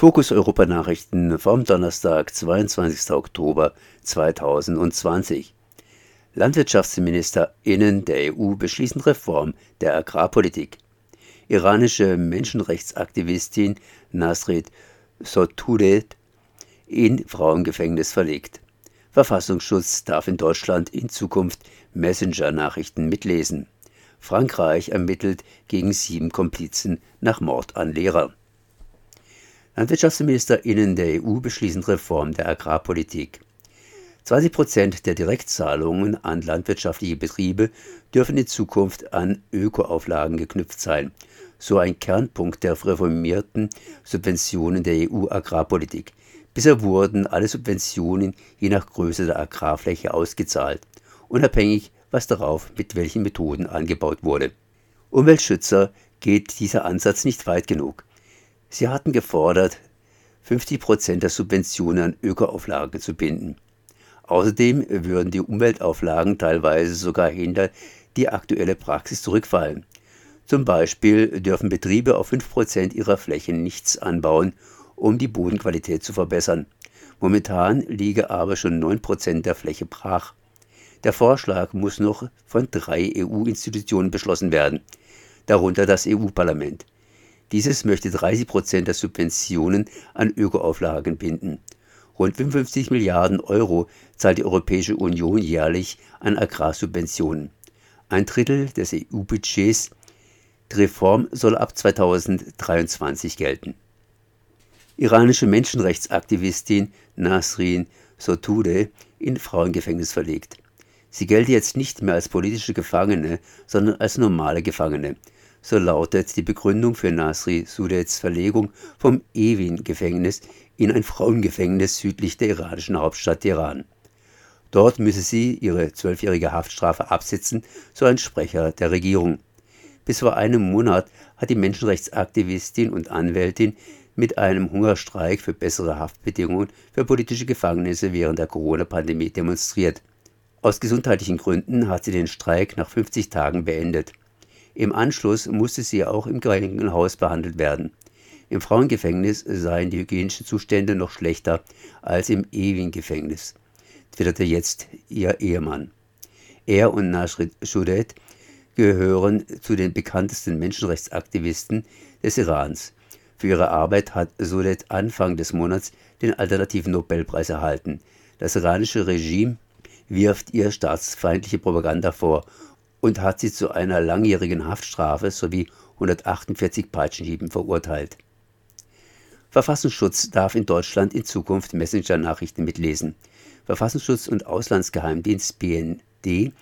Fokus Europa Nachrichten vom Donnerstag, 22. Oktober 2020. LandwirtschaftsministerInnen der EU beschließen Reform der Agrarpolitik. Iranische Menschenrechtsaktivistin Nasrid Sotoudeh in Frauengefängnis verlegt. Verfassungsschutz darf in Deutschland in Zukunft Messenger-Nachrichten mitlesen. Frankreich ermittelt gegen sieben Komplizen nach Mord an Lehrer. LandwirtschaftsministerInnen der EU beschließen Reform der Agrarpolitik. 20 Prozent der Direktzahlungen an landwirtschaftliche Betriebe dürfen in Zukunft an Ökoauflagen geknüpft sein. So ein Kernpunkt der reformierten Subventionen der EU-Agrarpolitik. Bisher wurden alle Subventionen je nach Größe der Agrarfläche ausgezahlt, unabhängig, was darauf mit welchen Methoden angebaut wurde. Umweltschützer geht dieser Ansatz nicht weit genug. Sie hatten gefordert, 50 Prozent der Subventionen an Ökoauflagen zu binden. Außerdem würden die Umweltauflagen teilweise sogar hinter die aktuelle Praxis zurückfallen. Zum Beispiel dürfen Betriebe auf 5 Prozent ihrer Flächen nichts anbauen, um die Bodenqualität zu verbessern. Momentan liege aber schon 9 Prozent der Fläche brach. Der Vorschlag muss noch von drei EU-Institutionen beschlossen werden, darunter das EU-Parlament. Dieses möchte 30 Prozent der Subventionen an Ökoauflagen binden. Rund 55 Milliarden Euro zahlt die Europäische Union jährlich an Agrarsubventionen. Ein Drittel des EU-Budgets. Die Reform soll ab 2023 gelten. Iranische Menschenrechtsaktivistin Nasrin Sotoudeh in Frauengefängnis verlegt. Sie gelte jetzt nicht mehr als politische Gefangene, sondern als normale Gefangene. So lautet die Begründung für Nasri Sudets Verlegung vom Evin-Gefängnis in ein Frauengefängnis südlich der iranischen Hauptstadt Teheran. Dort müsse sie ihre zwölfjährige Haftstrafe absitzen, so ein Sprecher der Regierung. Bis vor einem Monat hat die Menschenrechtsaktivistin und Anwältin mit einem Hungerstreik für bessere Haftbedingungen für politische Gefangene während der Corona-Pandemie demonstriert. Aus gesundheitlichen Gründen hat sie den Streik nach 50 Tagen beendet. Im Anschluss musste sie auch im Krankenhaus behandelt werden. Im Frauengefängnis seien die hygienischen Zustände noch schlechter als im Ewing-Gefängnis, twitterte jetzt ihr Ehemann. Er und Nasrid Shudet gehören zu den bekanntesten Menschenrechtsaktivisten des Irans. Für ihre Arbeit hat Sudet Anfang des Monats den alternativen Nobelpreis erhalten. Das iranische Regime wirft ihr staatsfeindliche Propaganda vor und hat sie zu einer langjährigen Haftstrafe sowie 148 Peitschenhieben verurteilt. Verfassungsschutz darf in Deutschland in Zukunft Messenger-Nachrichten mitlesen. Verfassungsschutz und Auslandsgeheimdienst BND,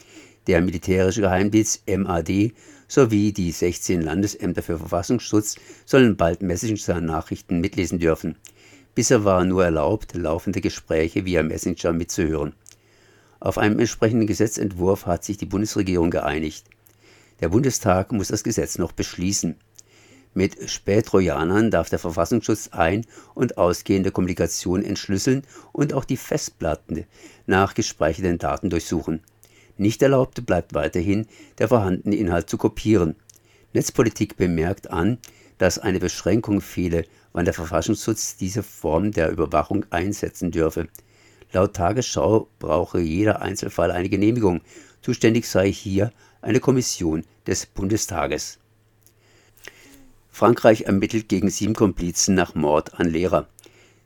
der militärische Geheimdienst MAD sowie die 16 Landesämter für Verfassungsschutz sollen bald Messenger-Nachrichten mitlesen dürfen. Bisher war nur erlaubt, laufende Gespräche via Messenger mitzuhören. Auf einem entsprechenden Gesetzentwurf hat sich die Bundesregierung geeinigt. Der Bundestag muss das Gesetz noch beschließen. Mit Spätrojanern darf der Verfassungsschutz ein- und ausgehende Kommunikation entschlüsseln und auch die Festplatten nach gespeicherten Daten durchsuchen. Nicht erlaubt bleibt weiterhin, der vorhandene Inhalt zu kopieren. Netzpolitik bemerkt an, dass eine Beschränkung fehle, wann der Verfassungsschutz diese Form der Überwachung einsetzen dürfe. Laut Tagesschau brauche jeder Einzelfall eine Genehmigung. Zuständig sei hier eine Kommission des Bundestages. Frankreich ermittelt gegen sieben Komplizen nach Mord an Lehrer.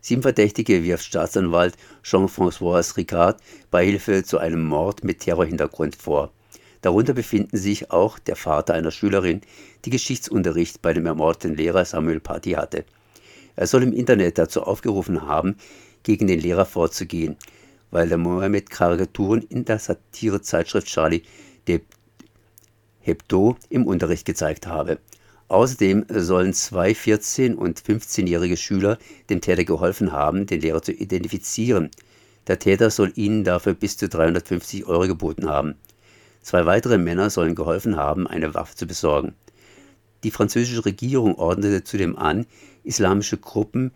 Sieben Verdächtige wirft Staatsanwalt Jean-François Ricard Beihilfe zu einem Mord mit Terrorhintergrund vor. Darunter befinden sich auch der Vater einer Schülerin, die Geschichtsunterricht bei dem ermordeten Lehrer Samuel Paty hatte. Er soll im Internet dazu aufgerufen haben, gegen den Lehrer vorzugehen, weil der Mohammed Karikaturen in der Satirezeitschrift Charlie Hebdo im Unterricht gezeigt habe. Außerdem sollen zwei 14- und 15-jährige Schüler dem Täter geholfen haben, den Lehrer zu identifizieren. Der Täter soll ihnen dafür bis zu 350 Euro geboten haben. Zwei weitere Männer sollen geholfen haben, eine Waffe zu besorgen. Die französische Regierung ordnete zudem an, islamische Gruppen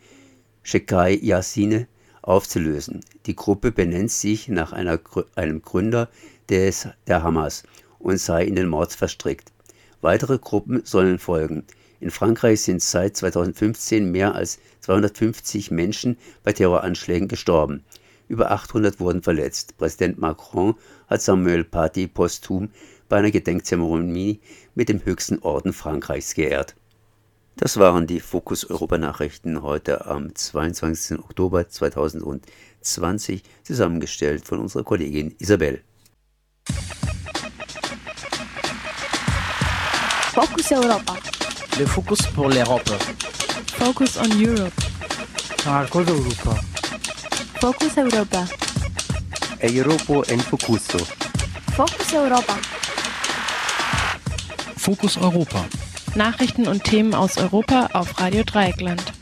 Shekai Yassine aufzulösen. Die Gruppe benennt sich nach einer, einem Gründer des, der Hamas und sei in den Mord verstrickt. Weitere Gruppen sollen folgen. In Frankreich sind seit 2015 mehr als 250 Menschen bei Terroranschlägen gestorben. Über 800 wurden verletzt. Präsident Macron hat Samuel Paty posthum bei einer Gedenkzeremonie mit dem höchsten Orden Frankreichs geehrt. Das waren die Fokus Europa Nachrichten heute am 22. Oktober 2020, zusammengestellt von unserer Kollegin Isabel. Focus Europa. Le focus pour l'Europe. Focus on Europe. Marcos Europa. Focus Europa. Europa en Focuso. Focus Europa. Fokus Europa. Nachrichten und Themen aus Europa auf Radio Dreieckland.